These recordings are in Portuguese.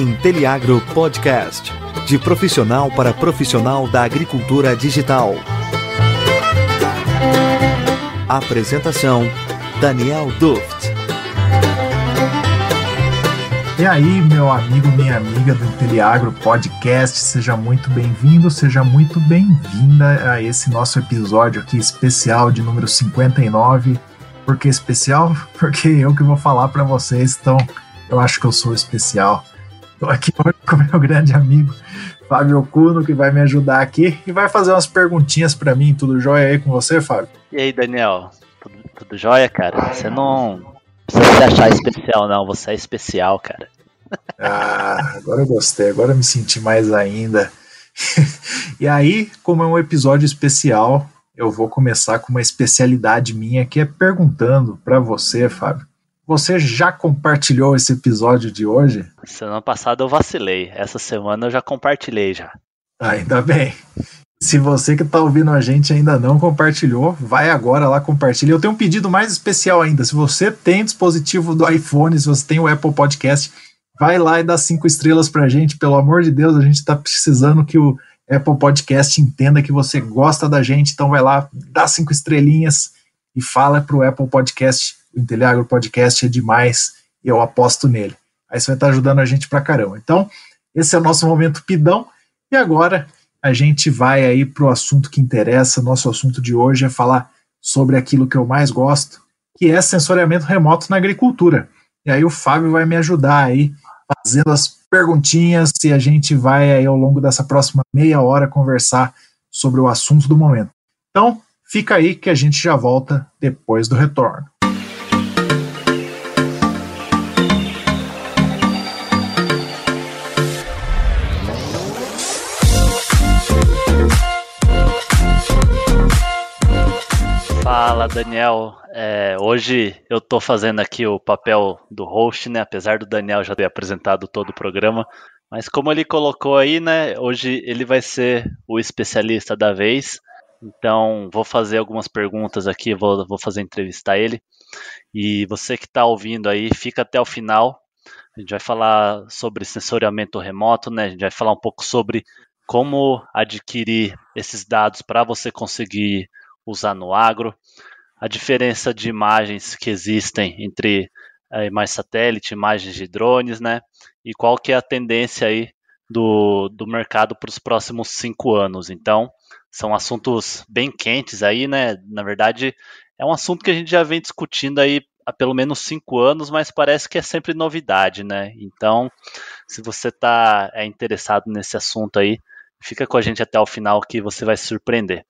Inteliagro Podcast. De profissional para profissional da agricultura digital. Apresentação: Daniel Duft. E aí, meu amigo, minha amiga do Inteliagro Podcast, seja muito bem-vindo, seja muito bem-vinda a esse nosso episódio aqui especial de número 59. Por que especial? Porque eu que vou falar para vocês, então eu acho que eu sou especial. Estou aqui hoje com meu grande amigo Fábio Cuno, que vai me ajudar aqui e vai fazer umas perguntinhas para mim. Tudo jóia aí com você, Fábio? E aí, Daniel? Tudo, tudo jóia, cara? Você não precisa se achar especial, não. Você é especial, cara. Ah, agora eu gostei. Agora eu me senti mais ainda. e aí, como é um episódio especial, eu vou começar com uma especialidade minha que é perguntando para você, Fábio. Você já compartilhou esse episódio de hoje? Semana passada eu vacilei. Essa semana eu já compartilhei já. Ainda bem. Se você que está ouvindo a gente ainda não compartilhou, vai agora lá compartilha. Eu tenho um pedido mais especial ainda. Se você tem dispositivo do iPhone, se você tem o Apple Podcast, vai lá e dá cinco estrelas para a gente. Pelo amor de Deus, a gente está precisando que o Apple Podcast entenda que você gosta da gente. Então vai lá, dá cinco estrelinhas e fala para o Apple Podcast. O Inteliagro Podcast é demais eu aposto nele. Aí você vai estar ajudando a gente para caramba. Então, esse é o nosso momento pidão. E agora a gente vai aí para o assunto que interessa. Nosso assunto de hoje é falar sobre aquilo que eu mais gosto, que é sensoriamento remoto na agricultura. E aí o Fábio vai me ajudar aí fazendo as perguntinhas e a gente vai aí ao longo dessa próxima meia hora conversar sobre o assunto do momento. Então, fica aí que a gente já volta depois do retorno. Fala, Daniel. É, hoje eu estou fazendo aqui o papel do host, né? Apesar do Daniel já ter apresentado todo o programa. Mas como ele colocou aí, né? Hoje ele vai ser o especialista da vez. Então vou fazer algumas perguntas aqui, vou, vou fazer entrevistar ele. E você que está ouvindo aí, fica até o final. A gente vai falar sobre sensoriamento remoto, né? A gente vai falar um pouco sobre como adquirir esses dados para você conseguir usar no agro, a diferença de imagens que existem entre a imagem satélite, imagens de drones, né? E qual que é a tendência aí do, do mercado para os próximos cinco anos. Então, são assuntos bem quentes aí, né? Na verdade, é um assunto que a gente já vem discutindo aí há pelo menos cinco anos, mas parece que é sempre novidade, né? Então, se você está é, interessado nesse assunto aí, fica com a gente até o final que você vai se surpreender.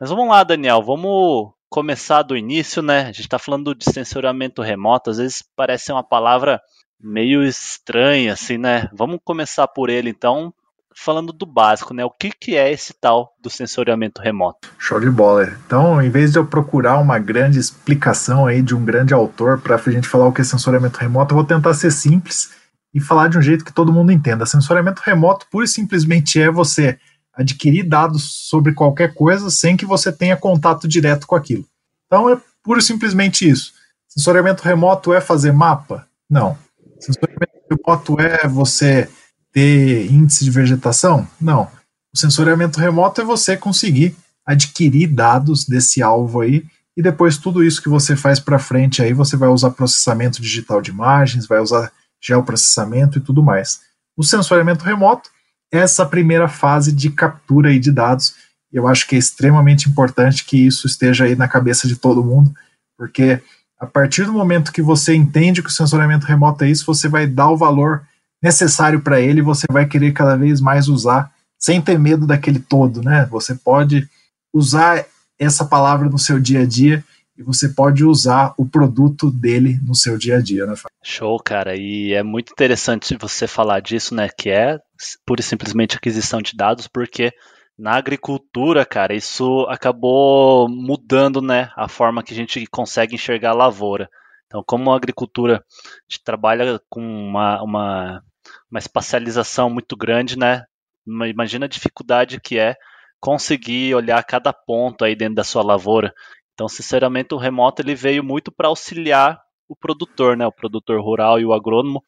Mas vamos lá, Daniel, vamos começar do início, né? A gente está falando de censuramento remoto, às vezes parece uma palavra meio estranha, assim, né? Vamos começar por ele, então, falando do básico, né? O que, que é esse tal do sensoriamento remoto? Show de bola. Então, em vez de eu procurar uma grande explicação aí de um grande autor para a gente falar o que é sensoriamento remoto, eu vou tentar ser simples e falar de um jeito que todo mundo entenda. Sensoriamento remoto, pura e simplesmente, é você adquirir dados sobre qualquer coisa sem que você tenha contato direto com aquilo. Então é puro e simplesmente isso. Sensoriamento remoto é fazer mapa? Não. Sensoriamento remoto é você ter índice de vegetação? Não. O sensoriamento remoto é você conseguir adquirir dados desse alvo aí e depois tudo isso que você faz para frente aí você vai usar processamento digital de imagens, vai usar geoprocessamento e tudo mais. O sensoriamento remoto essa primeira fase de captura aí de dados. Eu acho que é extremamente importante que isso esteja aí na cabeça de todo mundo, porque a partir do momento que você entende que o sensoriamento remoto é isso, você vai dar o valor necessário para ele, você vai querer cada vez mais usar, sem ter medo daquele todo, né? Você pode usar essa palavra no seu dia a dia e você pode usar o produto dele no seu dia a dia, né? Show, cara. E é muito interessante você falar disso, né? Que é pura e simplesmente aquisição de dados, porque na agricultura, cara, isso acabou mudando, né? A forma que a gente consegue enxergar a lavoura. Então, como a agricultura a gente trabalha com uma, uma, uma espacialização muito grande, né? Imagina a dificuldade que é conseguir olhar cada ponto aí dentro da sua lavoura. Então, sinceramente, o remoto ele veio muito para auxiliar o produtor, né, o produtor rural e o agrônomo,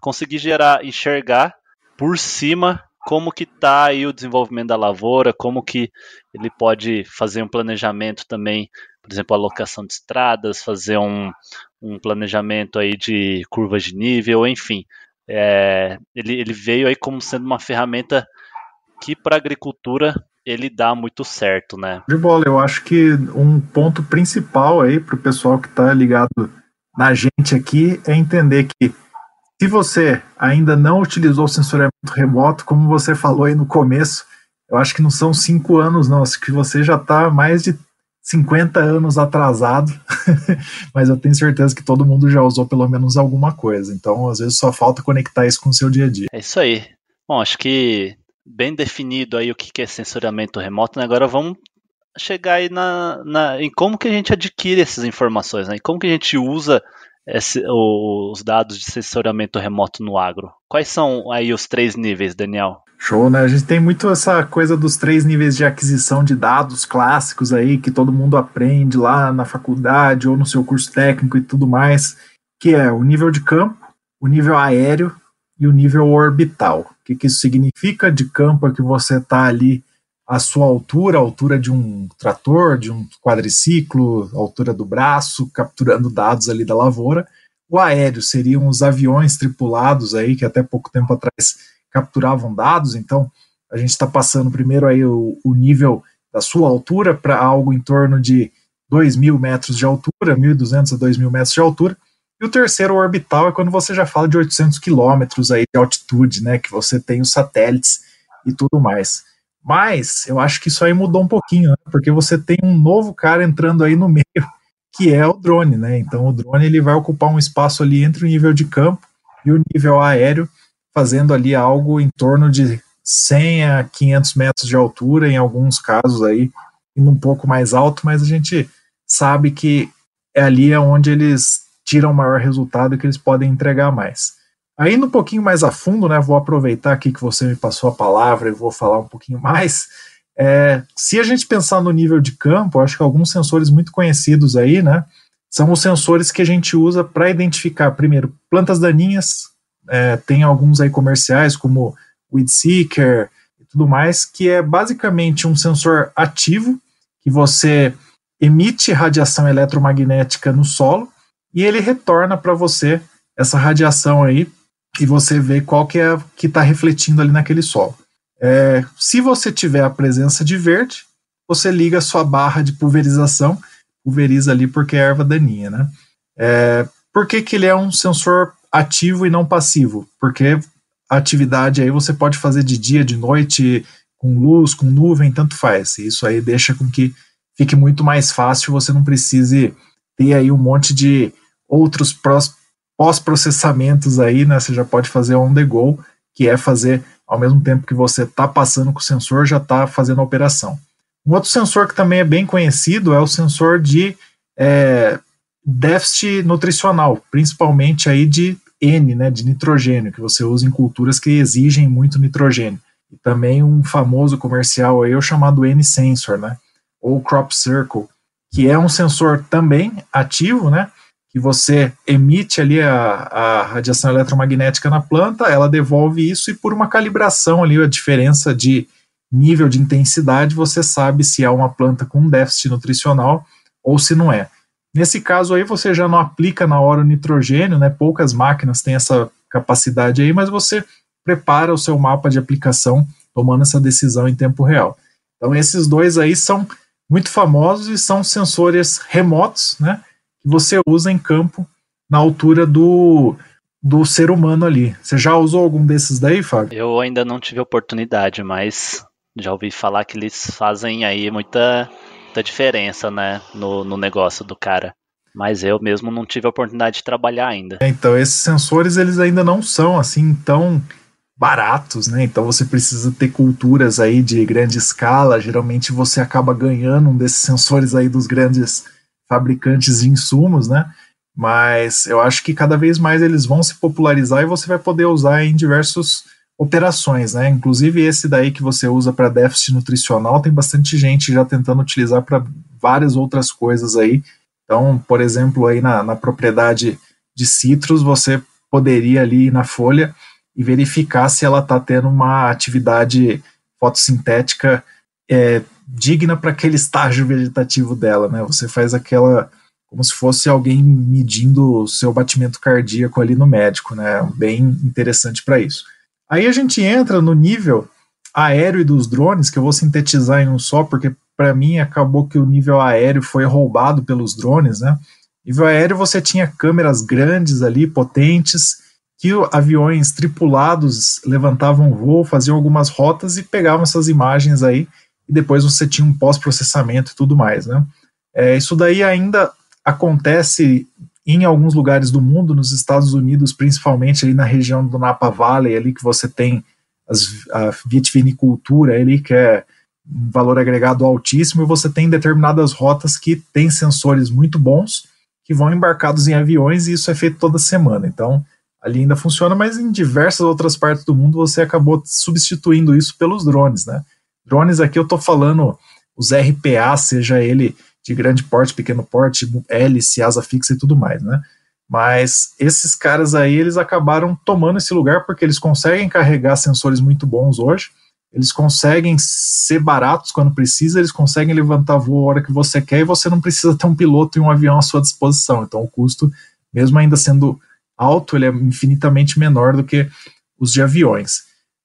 conseguir gerar, enxergar por cima como que está aí o desenvolvimento da lavoura, como que ele pode fazer um planejamento também, por exemplo, alocação de estradas, fazer um, um planejamento aí de curvas de nível, enfim. É, ele, ele veio aí como sendo uma ferramenta que para a agricultura ele dá muito certo, né? De bola, eu acho que um ponto principal aí para o pessoal que está ligado na gente aqui é entender que se você ainda não utilizou o sensoriamento remoto, como você falou aí no começo, eu acho que não são cinco anos, não, acho que você já está mais de 50 anos atrasado, mas eu tenho certeza que todo mundo já usou pelo menos alguma coisa. Então, às vezes, só falta conectar isso com o seu dia a dia. É isso aí. Bom, acho que bem definido aí o que é sensoriamento remoto, né? Agora vamos chegar aí na, na, em como que a gente adquire essas informações, né? E como que a gente usa esse, os dados de sensoriamento remoto no agro. Quais são aí os três níveis, Daniel? Show, né? A gente tem muito essa coisa dos três níveis de aquisição de dados clássicos aí, que todo mundo aprende lá na faculdade ou no seu curso técnico e tudo mais, que é o nível de campo, o nível aéreo e o nível orbital. O que, que isso significa? De campo é que você está ali a sua altura, a altura de um trator, de um quadriciclo, altura do braço, capturando dados ali da lavoura. O aéreo seriam os aviões tripulados aí, que até pouco tempo atrás capturavam dados, então a gente está passando primeiro aí o, o, nível da sua altura para algo em torno de 2 mil metros de altura, 1.200 a 2 mil metros de altura, e o terceiro orbital é quando você já fala de 800 quilômetros aí de altitude, né, que você tem os satélites e tudo mais. Mas eu acho que isso aí mudou um pouquinho, né? porque você tem um novo cara entrando aí no meio, que é o drone, né? Então o drone ele vai ocupar um espaço ali entre o nível de campo e o nível aéreo, fazendo ali algo em torno de 100 a 500 metros de altura, em alguns casos aí, indo um pouco mais alto, mas a gente sabe que é ali onde eles tiram o maior resultado que eles podem entregar mais. Aí, um pouquinho mais a fundo, né, vou aproveitar aqui que você me passou a palavra e vou falar um pouquinho mais. É, se a gente pensar no nível de campo, acho que alguns sensores muito conhecidos aí, né, são os sensores que a gente usa para identificar, primeiro, plantas daninhas, é, tem alguns aí comerciais, como Weed Seeker e tudo mais, que é basicamente um sensor ativo, que você emite radiação eletromagnética no solo, e ele retorna para você essa radiação aí e você vê qual que é que está refletindo ali naquele solo. É, se você tiver a presença de verde, você liga a sua barra de pulverização, pulveriza ali porque é erva daninha, né? É, por que, que ele é um sensor ativo e não passivo? Porque a atividade aí você pode fazer de dia, de noite, com luz, com nuvem, tanto faz. Isso aí deixa com que fique muito mais fácil, você não precise ter aí um monte de outros pós-processamentos aí, né? Você já pode fazer on the go, que é fazer ao mesmo tempo que você está passando com o sensor, já está fazendo a operação. Um outro sensor que também é bem conhecido é o sensor de é, déficit nutricional, principalmente aí de N, né, de nitrogênio, que você usa em culturas que exigem muito nitrogênio. E também um famoso comercial aí, o chamado N-Sensor, né, ou Crop Circle, que é um sensor também ativo, né, que você emite ali a, a radiação eletromagnética na planta, ela devolve isso e por uma calibração ali, a diferença de nível de intensidade, você sabe se é uma planta com déficit nutricional ou se não é. Nesse caso aí, você já não aplica na hora o nitrogênio, né? Poucas máquinas têm essa capacidade aí, mas você prepara o seu mapa de aplicação tomando essa decisão em tempo real. Então, esses dois aí são muito famosos e são sensores remotos, né? Que você usa em campo na altura do, do ser humano ali. Você já usou algum desses daí, Fábio? Eu ainda não tive oportunidade, mas já ouvi falar que eles fazem aí muita, muita diferença, né, no, no negócio do cara. Mas eu mesmo não tive a oportunidade de trabalhar ainda. Então, esses sensores, eles ainda não são assim tão baratos, né? Então você precisa ter culturas aí de grande escala. Geralmente você acaba ganhando um desses sensores aí dos grandes fabricantes de insumos, né? Mas eu acho que cada vez mais eles vão se popularizar e você vai poder usar em diversas operações, né? Inclusive esse daí que você usa para déficit nutricional, tem bastante gente já tentando utilizar para várias outras coisas aí. Então, por exemplo, aí na, na propriedade de citros, você poderia ali ir na folha e verificar se ela está tendo uma atividade fotossintética é, digna para aquele estágio vegetativo dela, né? Você faz aquela como se fosse alguém medindo o seu batimento cardíaco ali no médico, né? Bem interessante para isso. Aí a gente entra no nível aéreo e dos drones, que eu vou sintetizar em um só, porque para mim acabou que o nível aéreo foi roubado pelos drones, né? Nível aéreo você tinha câmeras grandes ali, potentes, que aviões tripulados levantavam voo, faziam algumas rotas e pegavam essas imagens aí, e depois você tinha um pós-processamento e tudo mais, né? É, isso daí ainda acontece em alguns lugares do mundo, nos Estados Unidos, principalmente ali na região do Napa Valley, ali que você tem as, a vitivinicultura ali, que é um valor agregado altíssimo, e você tem determinadas rotas que têm sensores muito bons, que vão embarcados em aviões, e isso é feito toda semana. Então, ali ainda funciona, mas em diversas outras partes do mundo você acabou substituindo isso pelos drones, né? Drones aqui eu estou falando os RPA, seja ele de grande porte, pequeno porte, hélice, asa fixa e tudo mais, né? Mas esses caras aí, eles acabaram tomando esse lugar porque eles conseguem carregar sensores muito bons hoje, eles conseguem ser baratos quando precisa, eles conseguem levantar voo a hora que você quer e você não precisa ter um piloto e um avião à sua disposição. Então o custo, mesmo ainda sendo alto, ele é infinitamente menor do que os de aviões.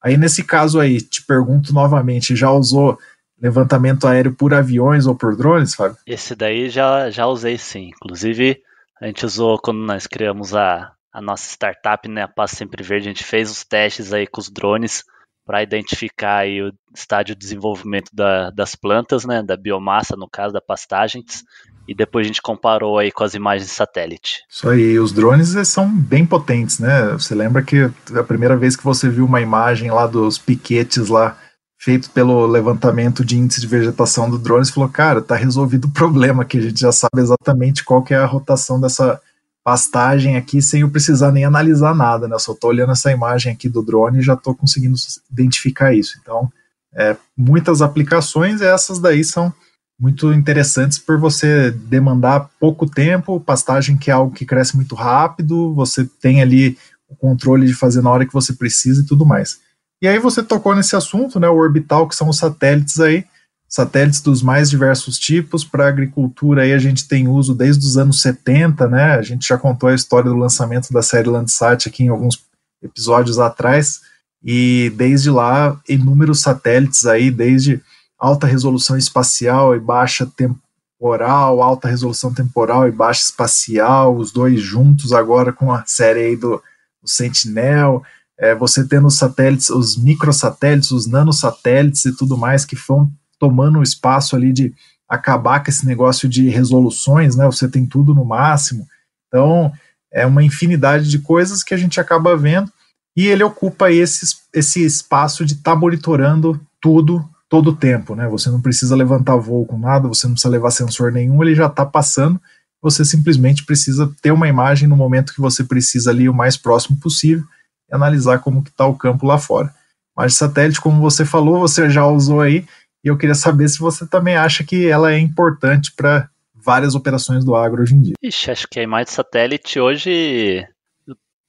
Aí nesse caso aí, te pergunto novamente, já usou levantamento aéreo por aviões ou por drones, Fábio? Esse daí já, já usei sim. Inclusive, a gente usou quando nós criamos a, a nossa startup, né, a Paz Sempre Verde, a gente fez os testes aí com os drones para identificar aí o estágio de desenvolvimento da, das plantas, né, da biomassa, no caso da pastagens, e depois a gente comparou aí com as imagens de satélite. Isso aí, os drones são bem potentes, né? Você lembra que a primeira vez que você viu uma imagem lá dos piquetes lá feito pelo levantamento de índice de vegetação do drone, você falou, cara, tá resolvido o problema que a gente já sabe exatamente qual que é a rotação dessa pastagem aqui sem eu precisar nem analisar nada, né? Só tô olhando essa imagem aqui do drone e já tô conseguindo identificar isso. Então, é, muitas aplicações, essas daí são muito interessantes por você demandar pouco tempo, pastagem que é algo que cresce muito rápido, você tem ali o controle de fazer na hora que você precisa e tudo mais. E aí você tocou nesse assunto, né, o orbital, que são os satélites aí, satélites dos mais diversos tipos, para agricultura aí a gente tem uso desde os anos 70, né, a gente já contou a história do lançamento da série Landsat aqui em alguns episódios atrás, e desde lá inúmeros satélites aí, desde alta resolução espacial e baixa temporal, alta resolução temporal e baixa espacial, os dois juntos agora com a série aí do, do Sentinel, é, você tendo os satélites, os microsatélites, os nanosatélites e tudo mais que vão tomando o espaço ali de acabar com esse negócio de resoluções, né? Você tem tudo no máximo. Então, é uma infinidade de coisas que a gente acaba vendo e ele ocupa esse, esse espaço de estar tá monitorando tudo todo o tempo, né? Você não precisa levantar voo com nada, você não precisa levar sensor nenhum, ele já está passando. Você simplesmente precisa ter uma imagem no momento que você precisa ali o mais próximo possível e analisar como que está o campo lá fora. Mas satélite, como você falou, você já usou aí, e eu queria saber se você também acha que ela é importante para várias operações do agro hoje em dia. Ixi, acho que a imagem de satélite hoje,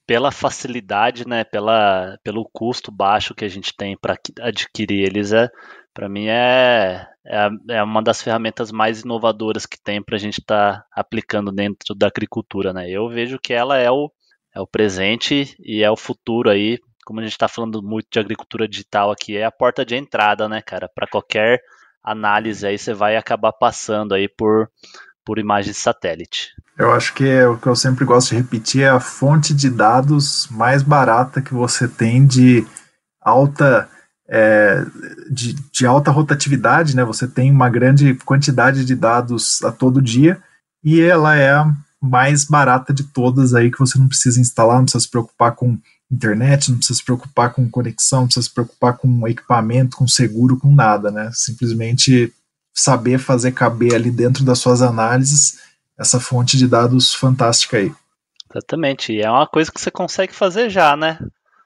pela facilidade, né, pela, pelo custo baixo que a gente tem para adquirir eles, é, para mim é, é, é, uma das ferramentas mais inovadoras que tem para a gente estar tá aplicando dentro da agricultura. Né? Eu vejo que ela é o, é o presente e é o futuro aí. Como a gente está falando muito de agricultura digital aqui, é a porta de entrada, né, cara? Para qualquer análise aí, você vai acabar passando aí por, por imagem de satélite. Eu acho que é o que eu sempre gosto de repetir é a fonte de dados mais barata que você tem de alta é, de, de, alta rotatividade, né? Você tem uma grande quantidade de dados a todo dia e ela é mais barata de todas aí que você não precisa instalar, não precisa se preocupar com internet, não precisa se preocupar com conexão, não precisa se preocupar com equipamento, com seguro, com nada, né? Simplesmente saber fazer caber ali dentro das suas análises essa fonte de dados fantástica aí. Exatamente, e é uma coisa que você consegue fazer já, né?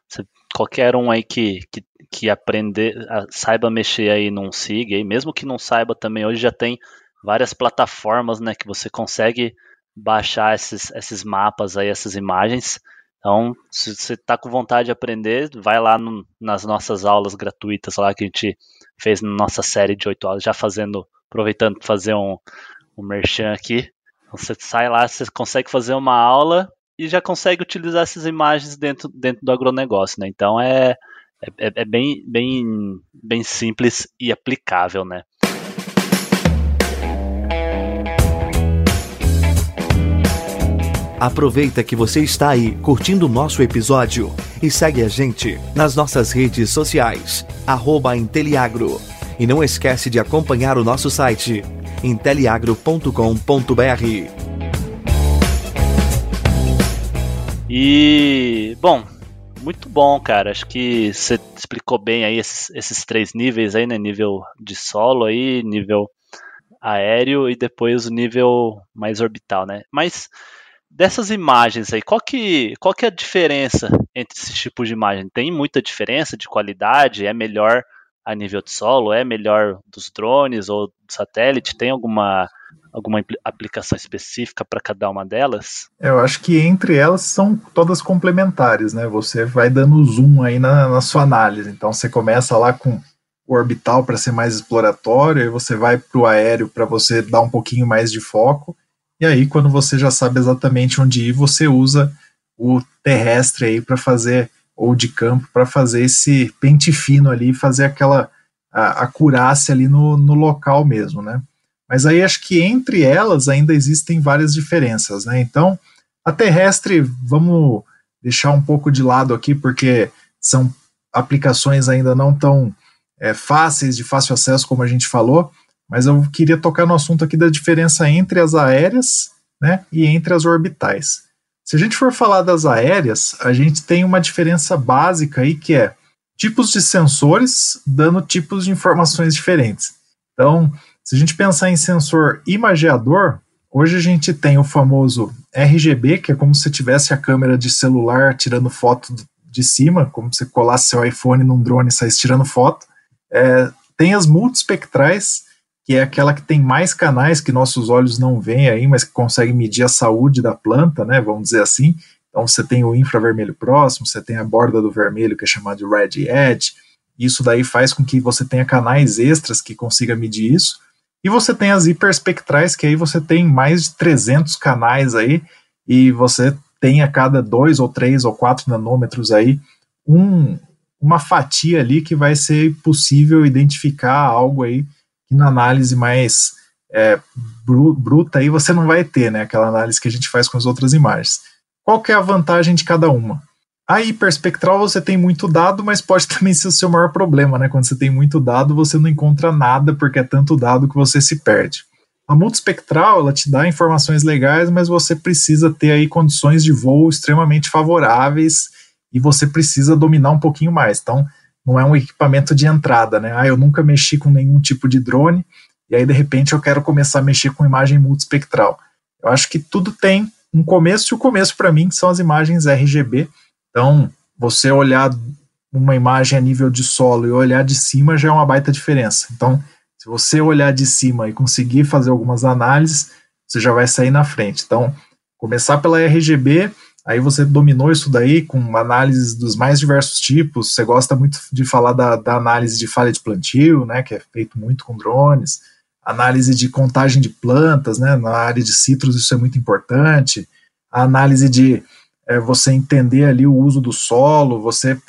Você, qualquer um aí que, que, que aprender, saiba mexer aí num SIG, aí, mesmo que não saiba também, hoje já tem várias plataformas, né, que você consegue baixar esses, esses mapas aí, essas imagens. Então, se você está com vontade de aprender, vai lá no, nas nossas aulas gratuitas lá que a gente fez na nossa série de oito aulas, já fazendo, aproveitando para fazer um, um merchan aqui. Então, você sai lá, você consegue fazer uma aula e já consegue utilizar essas imagens dentro, dentro do agronegócio, né? Então é, é, é bem, bem, bem simples e aplicável, né? Aproveita que você está aí curtindo o nosso episódio e segue a gente nas nossas redes sociais, arroba Inteliagro. E não esquece de acompanhar o nosso site, inteliagro.com.br. E, bom, muito bom, cara. Acho que você explicou bem aí esses, esses três níveis aí, né? Nível de solo aí, nível aéreo e depois o nível mais orbital, né? Mas dessas imagens aí, qual que, qual que é a diferença entre esses tipos de imagem? Tem muita diferença de qualidade? É melhor a nível de solo? É melhor dos drones ou do satélite? Tem alguma, alguma aplicação específica para cada uma delas? Eu acho que entre elas são todas complementares, né? Você vai dando zoom aí na, na sua análise. Então você começa lá com o orbital para ser mais exploratório, e você vai para o aéreo para você dar um pouquinho mais de foco e aí, quando você já sabe exatamente onde ir, você usa o terrestre aí para fazer, ou de campo, para fazer esse pente fino ali, fazer aquela acurácia ali no, no local mesmo, né? Mas aí acho que entre elas ainda existem várias diferenças, né? Então, a terrestre, vamos deixar um pouco de lado aqui, porque são aplicações ainda não tão é, fáceis, de fácil acesso, como a gente falou, mas eu queria tocar no assunto aqui da diferença entre as aéreas né, e entre as orbitais. Se a gente for falar das aéreas, a gente tem uma diferença básica aí que é tipos de sensores dando tipos de informações diferentes. Então, se a gente pensar em sensor imageador, hoje a gente tem o famoso RGB, que é como se tivesse a câmera de celular tirando foto de cima, como se colasse seu iPhone num drone e saísse tirando foto. É, tem as multispectrais, que é aquela que tem mais canais que nossos olhos não veem aí, mas que consegue medir a saúde da planta, né, vamos dizer assim. Então você tem o infravermelho próximo, você tem a borda do vermelho, que é chamado de red edge. Isso daí faz com que você tenha canais extras que consiga medir isso. E você tem as hiperespectrais, que aí você tem mais de 300 canais aí, e você tem a cada dois ou três ou quatro nanômetros aí um, uma fatia ali que vai ser possível identificar algo aí que na análise mais é, bruta aí você não vai ter, né? Aquela análise que a gente faz com as outras imagens. Qual que é a vantagem de cada uma? A hiperspectral você tem muito dado, mas pode também ser o seu maior problema, né? Quando você tem muito dado, você não encontra nada porque é tanto dado que você se perde. A multispectral, ela te dá informações legais, mas você precisa ter aí condições de voo extremamente favoráveis e você precisa dominar um pouquinho mais. Então, não é um equipamento de entrada, né? Ah, eu nunca mexi com nenhum tipo de drone, e aí de repente eu quero começar a mexer com imagem multispectral. Eu acho que tudo tem um começo, e o começo para mim são as imagens RGB. Então, você olhar uma imagem a nível de solo e olhar de cima já é uma baita diferença. Então, se você olhar de cima e conseguir fazer algumas análises, você já vai sair na frente. Então, começar pela RGB Aí você dominou isso daí com análises dos mais diversos tipos. Você gosta muito de falar da, da, análise de falha de plantio, né, que é feito muito com drones. Análise de contagem de plantas, né, na área de citros isso é muito importante. A análise de é, você entender ali o uso do solo, você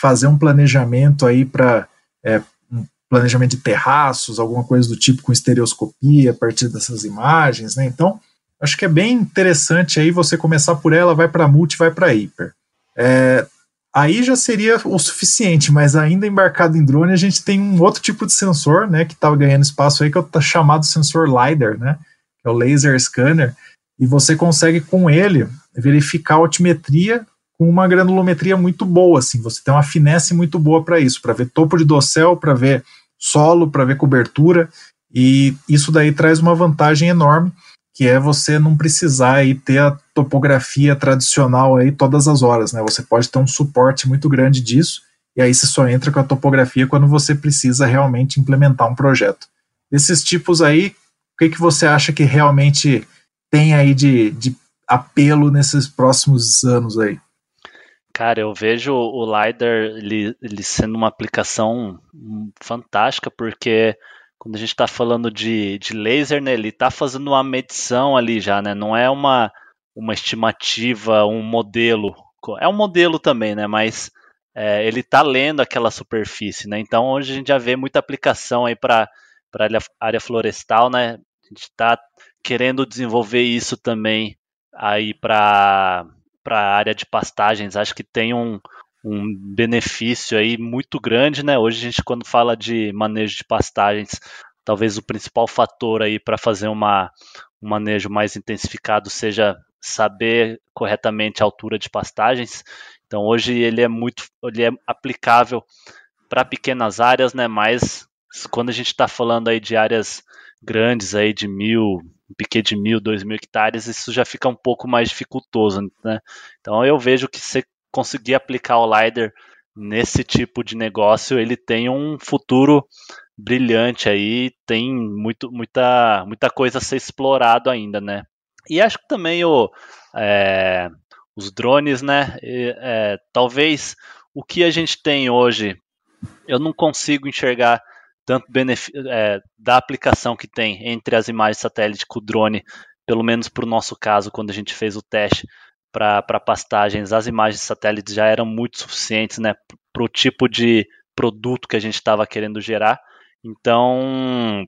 fazer um planejamento aí para é, um planejamento de terraços, alguma coisa do tipo com estereoscopia a partir dessas imagens, né. Então Acho que é bem interessante aí você começar por ela, vai para multi, vai para hiper. É, aí já seria o suficiente, mas ainda embarcado em drone a gente tem um outro tipo de sensor, né, que estava ganhando espaço aí, que é o chamado sensor LiDAR, né, que é o laser scanner, e você consegue com ele verificar a altimetria com uma granulometria muito boa, assim, você tem uma finesse muito boa para isso, para ver topo de dossel, para ver solo, para ver cobertura, e isso daí traz uma vantagem enorme, que é você não precisar aí ter a topografia tradicional aí todas as horas, né? Você pode ter um suporte muito grande disso, e aí você só entra com a topografia quando você precisa realmente implementar um projeto. Desses tipos aí, o que, que você acha que realmente tem aí de, de apelo nesses próximos anos aí? Cara, eu vejo o LiDAR ele, ele sendo uma aplicação fantástica, porque quando a gente está falando de, de laser, né, ele está fazendo uma medição ali já, né? Não é uma, uma estimativa, um modelo. É um modelo também, né? Mas é, ele está lendo aquela superfície, né? Então hoje a gente já vê muita aplicação aí para a área, florestal, né? A gente está querendo desenvolver isso também aí para a área de pastagens. Acho que tem um, um benefício aí muito grande, né? Hoje a gente quando fala de manejo de pastagens, talvez o principal fator aí para fazer uma, um manejo mais intensificado seja saber corretamente a altura de pastagens. Então hoje ele é muito, ele é aplicável para pequenas áreas, né? Mas quando a gente está falando aí de áreas grandes aí de mil, um piquê de mil, dois mil hectares, isso já fica um pouco mais dificultoso, né? Então eu vejo que se conseguir aplicar o LiDAR nesse tipo de negócio, ele tem um futuro brilhante aí, tem muito, muita, muita coisa a ser explorado ainda, né? E acho que também o, é, os drones, né? É, talvez o que a gente tem hoje, eu não consigo enxergar tanto é, da aplicação que tem entre as imagens satélite com o drone, pelo menos para o nosso caso, quando a gente fez o teste para pastagens, as imagens satélites já eram muito suficientes né, para o tipo de produto que a gente estava querendo gerar. Então,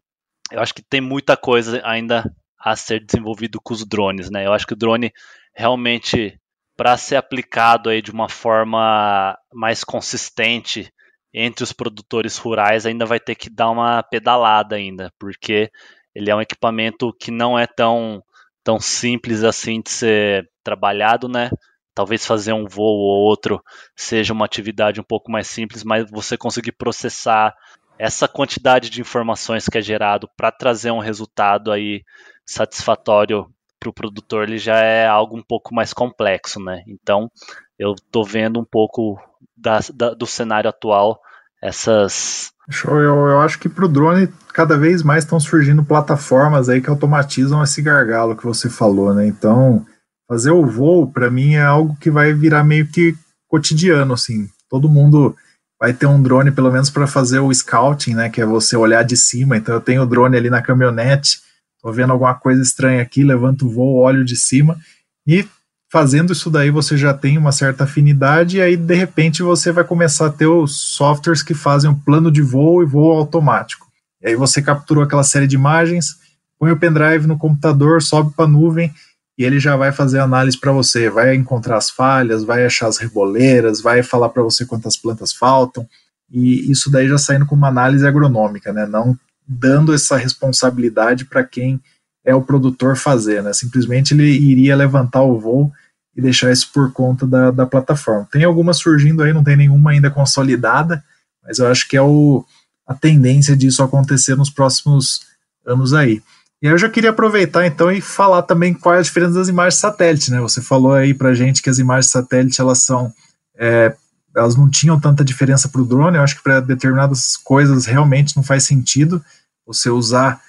eu acho que tem muita coisa ainda a ser desenvolvido com os drones. Né? Eu acho que o drone realmente, para ser aplicado aí de uma forma mais consistente entre os produtores rurais ainda vai ter que dar uma pedalada ainda, porque ele é um equipamento que não é tão, tão simples assim de ser trabalhado, né? Talvez fazer um voo ou outro seja uma atividade um pouco mais simples, mas você conseguir processar essa quantidade de informações que é gerado para trazer um resultado aí satisfatório para o produtor, ele já é algo um pouco mais complexo, né? Então, eu estou vendo um pouco da, da, do cenário atual essas. Eu, eu acho que para o drone cada vez mais estão surgindo plataformas aí que automatizam esse gargalo que você falou, né? Então, fazer o voo, para mim, é algo que vai virar meio que cotidiano, assim. Todo mundo vai ter um drone, pelo menos para fazer o scouting, né? Que é você olhar de cima. Então, eu tenho o drone ali na caminhonete, tô vendo alguma coisa estranha aqui, levanto o voo, olho de cima e fazendo isso daí você já tem uma certa afinidade e aí de repente você vai começar a ter os softwares que fazem um plano de voo e voo automático. E aí você capturou aquela série de imagens, põe o pendrive no computador, sobe para a nuvem e ele já vai fazer análise para você, vai encontrar as falhas, vai achar as reboleiras, vai falar para você quantas plantas faltam e isso daí já saindo com uma análise agronômica, né? Não dando essa responsabilidade para quem é o produtor fazer, né? Simplesmente ele iria levantar o voo e deixar isso por conta da, da plataforma. Tem algumas surgindo aí, não tem nenhuma ainda consolidada, mas eu acho que é o, a tendência disso acontecer nos próximos anos aí. E aí eu já queria aproveitar então e falar também qual é a diferença das imagens satélite, né? Você falou aí pra gente que as imagens satélite elas são é, elas não tinham tanta diferença para o drone. Eu acho que para determinadas coisas realmente não faz sentido você usar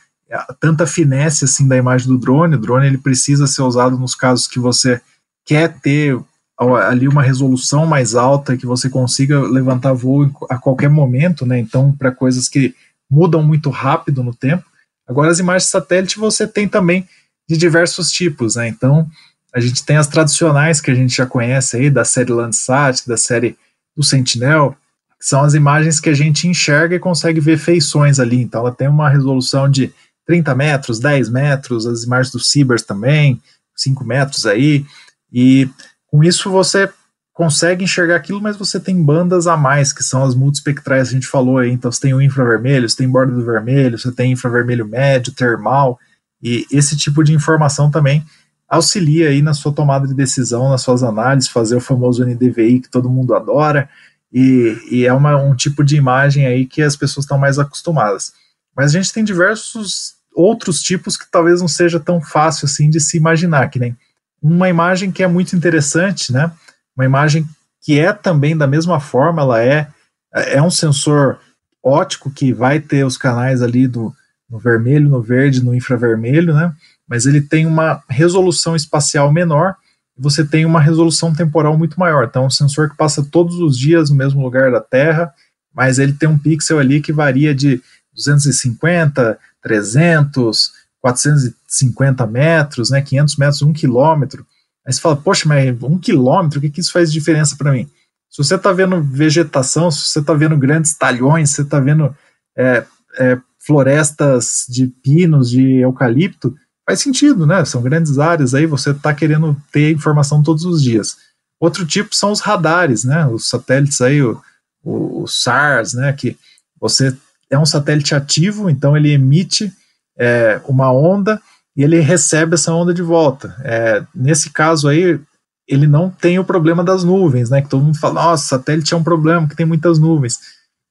tanta finesse assim da imagem do drone. O drone ele precisa ser usado nos casos que você quer ter ali uma resolução mais alta, que você consiga levantar voo a qualquer momento, né? Então, para coisas que mudam muito rápido no tempo. Agora, as imagens satélite você tem também de diversos tipos, né? Então, a gente tem as tradicionais que a gente já conhece aí, da série Landsat, da série do Sentinel, que são as imagens que a gente enxerga e consegue ver feições ali. Então, ela tem uma resolução de 30 metros, 10 metros, as imagens do Cibers também, 5 metros aí, e com isso você consegue enxergar aquilo, mas você tem bandas a mais, que são as multispectrais a gente falou aí. Então você tem o infravermelho, você tem borda do vermelho, você tem infravermelho médio, termal, e esse tipo de informação também auxilia aí na sua tomada de decisão, nas suas análises, fazer o famoso NDVI que todo mundo adora, e, e é uma, um tipo de imagem aí que as pessoas estão mais acostumadas. Mas a gente tem diversos outros tipos que talvez não seja tão fácil assim de se imaginar, que nem uma imagem que é muito interessante, né? Uma imagem que é também da mesma forma, ela é é um sensor ótico que vai ter os canais ali do no vermelho, no verde, no infravermelho, né? Mas ele tem uma resolução espacial menor você tem uma resolução temporal muito maior. Então, é um sensor que passa todos os dias no mesmo lugar da Terra, mas ele tem um pixel ali que varia de 250, 300, 450 metros, né, 500 metros, 1 quilômetro. Aí você fala, poxa, mas um quilômetro, o que, que isso faz diferença para mim? Se você está vendo vegetação, se você está vendo grandes talhões, se você está vendo é, é, florestas de pinos, de eucalipto, faz sentido, né? São grandes áreas aí, você está querendo ter informação todos os dias. Outro tipo são os radares, né? Os satélites aí, o, o SARS, né? Que você é um satélite ativo, então ele emite é, uma onda e ele recebe essa onda de volta. É, nesse caso aí, ele não tem o problema das nuvens, né? Que todo mundo fala, nossa, satélite é um problema, que tem muitas nuvens.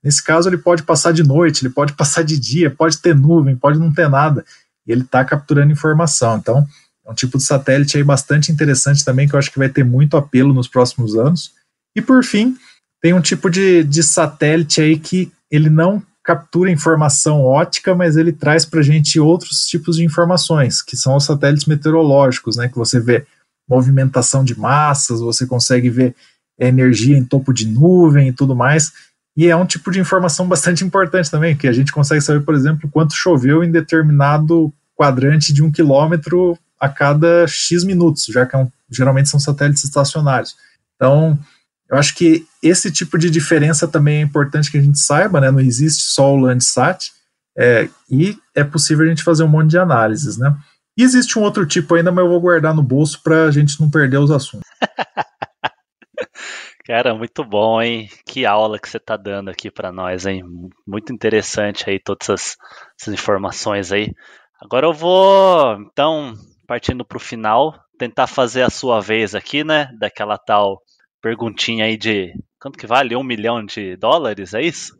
Nesse caso, ele pode passar de noite, ele pode passar de dia, pode ter nuvem, pode não ter nada. E ele está capturando informação. Então, é um tipo de satélite aí bastante interessante também, que eu acho que vai ter muito apelo nos próximos anos. E por fim, tem um tipo de, de satélite aí que ele não captura informação ótica, mas ele traz para a gente outros tipos de informações, que são os satélites meteorológicos, né, que você vê movimentação de massas, você consegue ver energia em topo de nuvem e tudo mais. E é um tipo de informação bastante importante também, que a gente consegue saber, por exemplo, quanto choveu em determinado quadrante de um quilômetro a cada X minutos, já que é um, geralmente são satélites estacionários. Então, eu acho que esse tipo de diferença também é importante que a gente saiba, né? Não existe só o Landsat, é, e é possível a gente fazer um monte de análises, né? E existe um outro tipo ainda, mas eu vou guardar no bolso para a gente não perder os assuntos. Cara, muito bom, hein? Que aula que você está dando aqui para nós, hein? Muito interessante aí todas essas, essas informações aí. Agora eu vou, então, partindo para o final, tentar fazer a sua vez aqui, né? Daquela tal perguntinha aí de quanto que vale? Um milhão de dólares, é isso?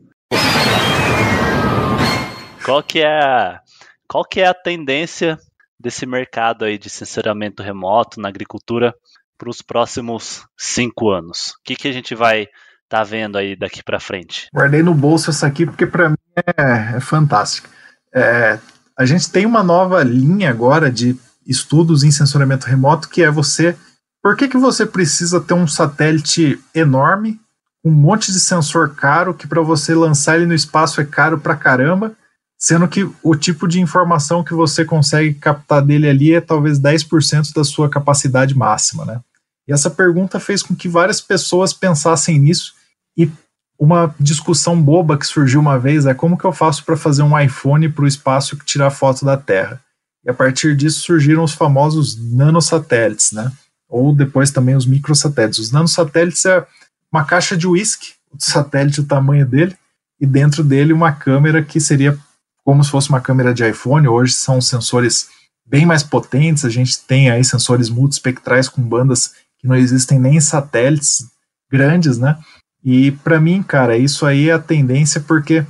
Qual que é a, qual que é a tendência desse mercado aí de sensoramento remoto na agricultura para os próximos cinco anos? O que, que a gente vai tá vendo aí daqui para frente? Guardei no bolso essa aqui porque para mim é, é fantástica. É, a gente tem uma nova linha agora de estudos em sensoramento remoto que é você por que, que você precisa ter um satélite enorme, um monte de sensor caro, que para você lançar ele no espaço é caro pra caramba, sendo que o tipo de informação que você consegue captar dele ali é talvez 10% da sua capacidade máxima, né? E essa pergunta fez com que várias pessoas pensassem nisso e uma discussão boba que surgiu uma vez é como que eu faço para fazer um iPhone para o espaço que tirar foto da Terra. E a partir disso surgiram os famosos nanosatélites, né? Ou depois também os microsatélites. Os nanosatélites é uma caixa de uísque, o satélite, o tamanho dele, e dentro dele uma câmera que seria como se fosse uma câmera de iPhone. Hoje são sensores bem mais potentes, a gente tem aí sensores multispectrais com bandas que não existem nem em satélites grandes, né? E para mim, cara, isso aí é a tendência porque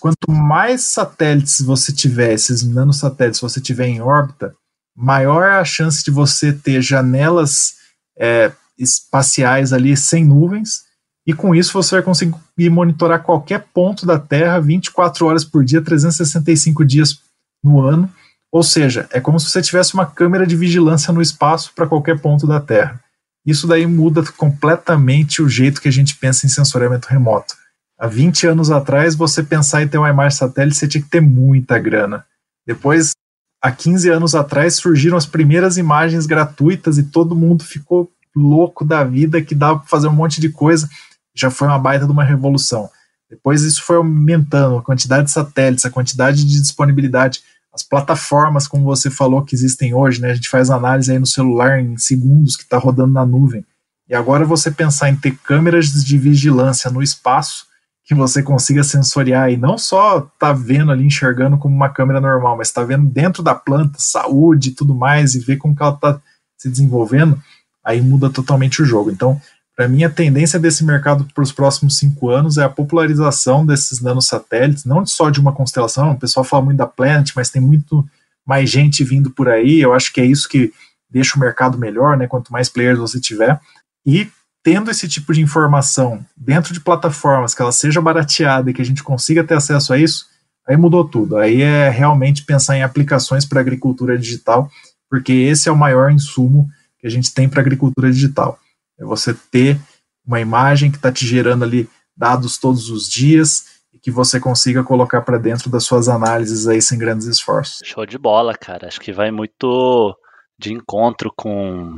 quanto mais satélites você tiver, esses nanosatélites você tiver em órbita, maior a chance de você ter janelas é, espaciais ali sem nuvens, e com isso você vai conseguir monitorar qualquer ponto da Terra 24 horas por dia, 365 dias no ano. Ou seja, é como se você tivesse uma câmera de vigilância no espaço para qualquer ponto da Terra. Isso daí muda completamente o jeito que a gente pensa em sensoriamento remoto. Há 20 anos atrás, você pensar em ter uma imagem satélite, você tinha que ter muita grana. Depois há 15 anos atrás surgiram as primeiras imagens gratuitas e todo mundo ficou louco da vida que dava para fazer um monte de coisa. Já foi uma baita de uma revolução. Depois isso foi aumentando, a quantidade de satélites, a quantidade de disponibilidade, as plataformas, como você falou, que existem hoje, né? A gente faz análise aí no celular em segundos que está rodando na nuvem. E agora você pensar em ter câmeras de vigilância no espaço que você consiga sensoriar e não só tá vendo ali, enxergando como uma câmera normal, mas está vendo dentro da planta, saúde e tudo mais, e ver como que ela está se desenvolvendo, aí muda totalmente o jogo. Então, para mim, a tendência desse mercado para os próximos cinco anos é a popularização desses nanosatélites, não só de uma constelação, o pessoal fala muito da Planet, mas tem muito mais gente vindo por aí, eu acho que é isso que deixa o mercado melhor, né, quanto mais players você tiver, e tendo esse tipo de informação dentro de plataformas, que ela seja barateada e que a gente consiga ter acesso a isso, aí mudou tudo. Aí é realmente pensar em aplicações para agricultura digital, porque esse é o maior insumo que a gente tem para agricultura digital. É você ter uma imagem que está te gerando ali dados todos os dias e que você consiga colocar para dentro das suas análises aí sem grandes esforços. Show de bola, cara. Acho que vai muito de encontro com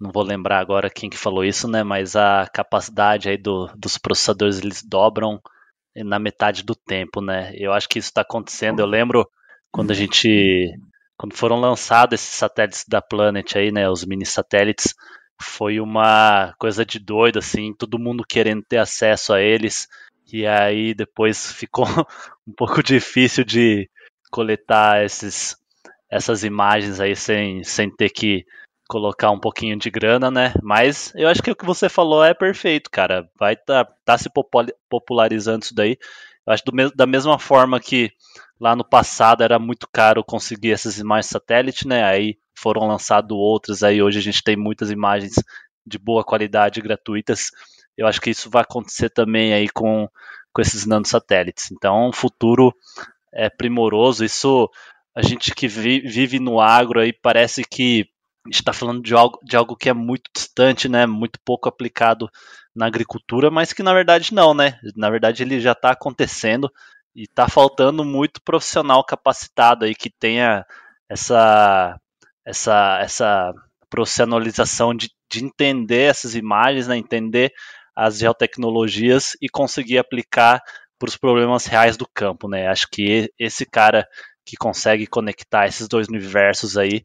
não vou lembrar agora quem que falou isso, né? Mas a capacidade aí do, dos processadores eles dobram na metade do tempo, né? Eu acho que isso está acontecendo. Eu lembro quando a gente, quando foram lançados esses satélites da Planet aí, né? Os mini satélites, foi uma coisa de doido, assim, todo mundo querendo ter acesso a eles. E aí depois ficou um pouco difícil de coletar esses, essas imagens aí sem, sem ter que colocar um pouquinho de grana, né? Mas eu acho que o que você falou é perfeito, cara. Vai tá, tá se popularizando isso daí. Eu acho do, da mesma forma que lá no passado era muito caro conseguir essas imagens satélite, né? Aí foram lançados outras, aí hoje a gente tem muitas imagens de boa qualidade gratuitas. Eu acho que isso vai acontecer também aí com, com esses nanosatélites. Então, o futuro é primoroso. Isso a gente que vi, vive no agro aí parece que está falando de algo, de algo que é muito distante, né? Muito pouco aplicado na agricultura, mas que na verdade não, né? Na verdade ele já está acontecendo e está faltando muito profissional capacitado aí que tenha essa essa essa profissionalização de, de entender essas imagens, né? Entender as geotecnologias e conseguir aplicar para os problemas reais do campo, né? Acho que esse cara que consegue conectar esses dois universos aí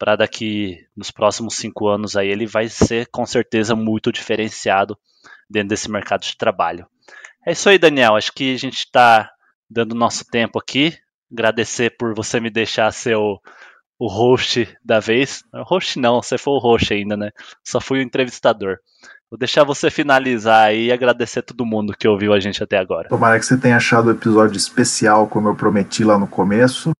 para daqui nos próximos cinco anos aí ele vai ser com certeza muito diferenciado dentro desse mercado de trabalho. É isso aí, Daniel. Acho que a gente está dando nosso tempo aqui. Agradecer por você me deixar ser o, o host da vez. Host não, você foi o host ainda, né? Só fui o entrevistador. Vou deixar você finalizar aí e agradecer a todo mundo que ouviu a gente até agora. Tomara que você tenha achado o episódio especial, como eu prometi lá no começo.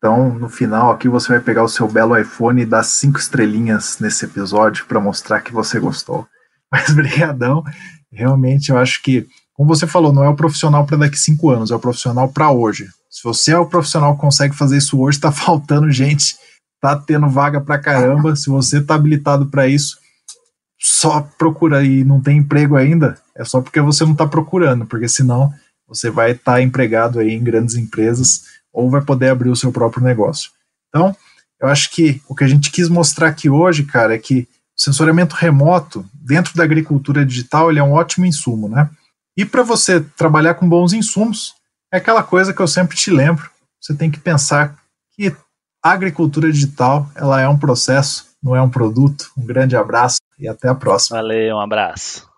Então, no final aqui você vai pegar o seu belo iPhone e dar cinco estrelinhas nesse episódio para mostrar que você gostou. Mas brigadão. Realmente eu acho que, como você falou, não é o profissional para daqui cinco anos, é o profissional para hoje. Se você é o profissional que consegue fazer isso hoje, está faltando gente, tá tendo vaga para caramba. Se você está habilitado para isso, só procura e não tem emprego ainda, é só porque você não está procurando, porque senão você vai estar tá empregado aí em grandes empresas ou vai poder abrir o seu próprio negócio. Então, eu acho que o que a gente quis mostrar aqui hoje, cara, é que o sensoriamento remoto, dentro da agricultura digital, ele é um ótimo insumo, né? E para você trabalhar com bons insumos, é aquela coisa que eu sempre te lembro, você tem que pensar que a agricultura digital, ela é um processo, não é um produto. Um grande abraço e até a próxima. Valeu, um abraço.